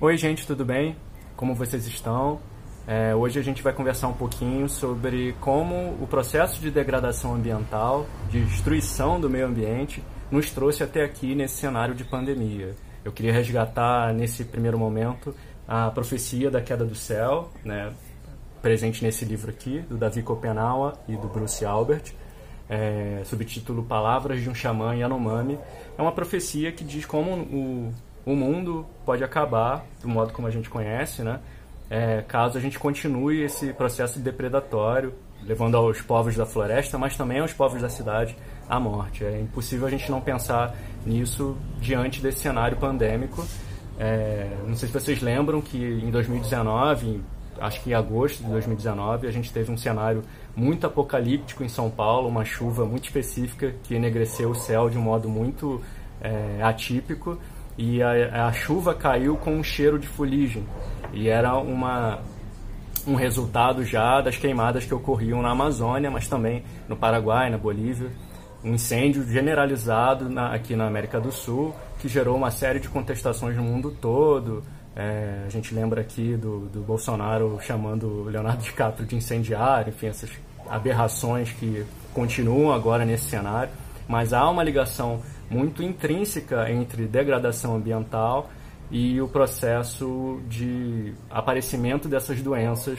Oi, gente, tudo bem? Como vocês estão? É, hoje a gente vai conversar um pouquinho sobre como o processo de degradação ambiental, de destruição do meio ambiente, nos trouxe até aqui nesse cenário de pandemia. Eu queria resgatar nesse primeiro momento a profecia da queda do céu, né, presente nesse livro aqui, do Davi Kopenawa e do Bruce Albert, é, subtítulo Palavras de um Xamã Yanomami. É uma profecia que diz como o, o mundo pode acabar do modo como a gente conhece, né? É, caso a gente continue esse processo depredatório, levando aos povos da floresta, mas também aos povos da cidade à morte. É impossível a gente não pensar nisso diante desse cenário pandêmico. É, não sei se vocês lembram que em 2019, acho que em agosto de 2019, a gente teve um cenário muito apocalíptico em São Paulo, uma chuva muito específica que enegreceu o céu de um modo muito é, atípico e a, a, chuva caiu com um cheiro de fuligem. E era uma um resultado já das queimadas que ocorriam na Amazônia, mas também no Paraguai, na Bolívia, um incêndio generalizado na, aqui na América do Sul que gerou uma série de contestações no mundo todo. É, a gente lembra aqui do, do Bolsonaro chamando Leonardo DiCaprio de incendiário, enfim, essas aberrações que continuam agora nesse cenário, mas há uma ligação muito intrínseca entre degradação ambiental e o processo de aparecimento dessas doenças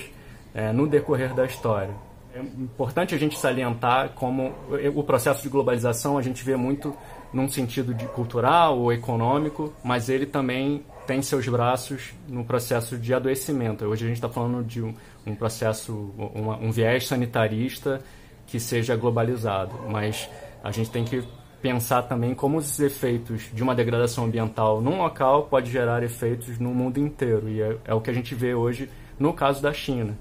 é, no decorrer da história. É importante a gente salientar como o processo de globalização a gente vê muito num sentido de cultural ou econômico, mas ele também tem seus braços no processo de adoecimento. Hoje a gente está falando de um, processo, uma, um viés sanitarista que seja globalizado, mas a gente tem que pensar também como os efeitos de uma degradação ambiental num local pode gerar efeitos no mundo inteiro e é, é o que a gente vê hoje no caso da China.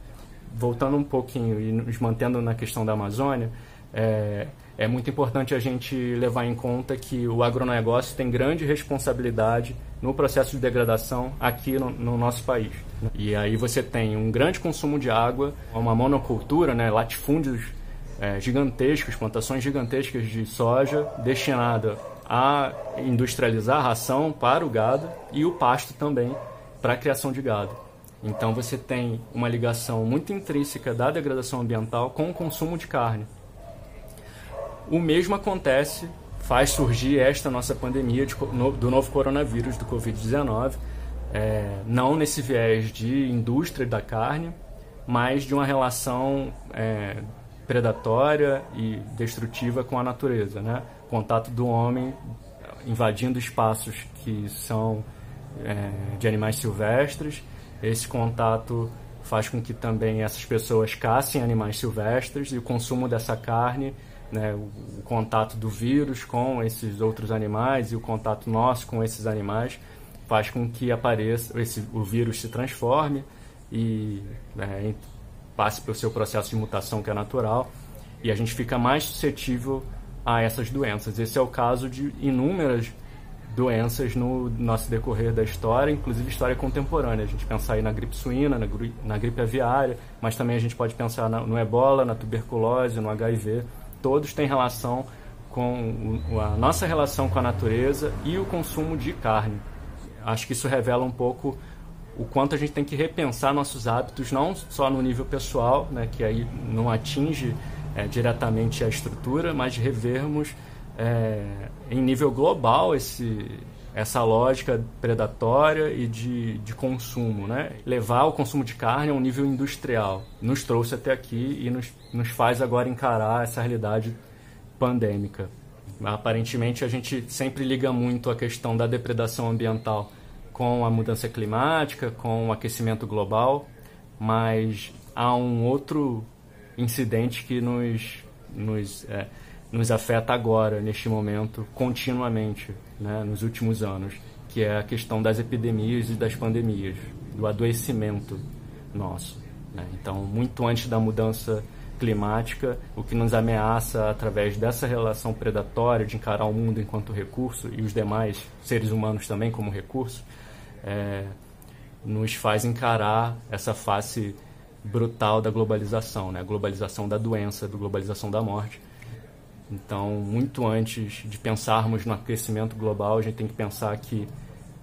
Voltando um pouquinho e nos mantendo na questão da Amazônia, é, é muito importante a gente levar em conta que o agronegócio tem grande responsabilidade no processo de degradação aqui no, no nosso país. E aí você tem um grande consumo de água, uma monocultura, né, latifúndios é, gigantescos, plantações gigantescas de soja destinada a industrializar a ração para o gado e o pasto também para a criação de gado. Então você tem uma ligação muito intrínseca da degradação ambiental com o consumo de carne. O mesmo acontece, faz surgir esta nossa pandemia de, no, do novo coronavírus, do Covid-19, é, não nesse viés de indústria da carne, mas de uma relação é, predatória e destrutiva com a natureza, né? Contato do homem invadindo espaços que são é, de animais silvestres. Esse contato faz com que também essas pessoas caçem animais silvestres e o consumo dessa carne né, o, o, contato do vírus com esses outros animais e o contato nosso com esses animais faz com que apareça esse, o vírus se transforme e né, passe pelo seu processo de mutação que é natural e a gente fica mais suscetível a essas doenças. Esse é o caso de inúmeras doenças no nosso decorrer da história, inclusive história contemporânea. A gente pensar aí na gripe suína, na, na gripe aviária, mas também a gente pode pensar na, no ebola, na tuberculose, no HIV todos têm relação com a nossa relação com a natureza e o consumo de carne. Acho que isso revela um pouco o quanto a gente tem que repensar nossos hábitos, não só no nível pessoal, né, que aí não atinge é, diretamente a estrutura, mas revermos é, em nível global esse, essa lógica predatória e de, de consumo, né? Levar o consumo de carne a um nível industrial. Nos trouxe até aqui e nos, nos faz agora encarar essa realidade pandêmica. Aparentemente, a gente sempre liga muito a questão da depredação ambiental com a mudança climática, com o aquecimento global, mas há um outro incidente que nos, nos é, nos afeta agora, neste momento, continuamente, né, nos últimos anos, que é a questão das epidemias e das pandemias, do adoecimento nosso. Né? Então, muito antes da mudança climática, o que nos ameaça através dessa relação predatória de encarar o mundo enquanto recurso e os demais seres humanos também como recurso, é, nos faz encarar essa face brutal da globalização, né? globalização da doença, a globalização da morte, então, muito antes de pensarmos no aquecimento global, a gente tem que pensar que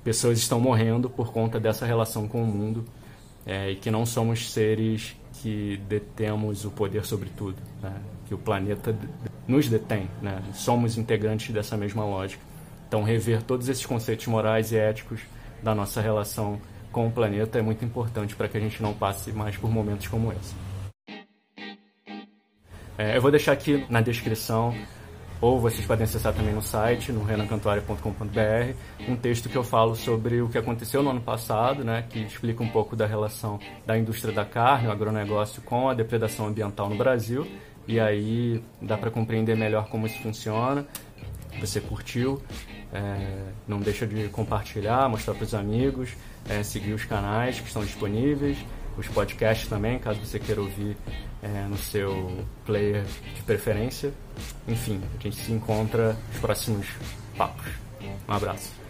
pessoas estão morrendo por conta dessa relação com o mundo é, e que não somos seres que detemos o poder sobre tudo, né? que o planeta nos detém, né? somos integrantes dessa mesma lógica. Então, rever todos esses conceitos morais e éticos da nossa relação com o planeta é muito importante para que a gente não passe mais por momentos como esse. É, eu vou deixar aqui na descrição, ou vocês podem acessar também no site, no renancantuária.com.br, um texto que eu falo sobre o que aconteceu no ano passado, né, que explica um pouco da relação da indústria da carne, o agronegócio, com a depredação ambiental no Brasil. E aí dá para compreender melhor como isso funciona. Você curtiu, é, não deixa de compartilhar, mostrar para os amigos, é, seguir os canais que estão disponíveis, os podcasts também, caso você queira ouvir é, no seu player de preferência. Enfim, a gente se encontra nos próximos papos. Um abraço.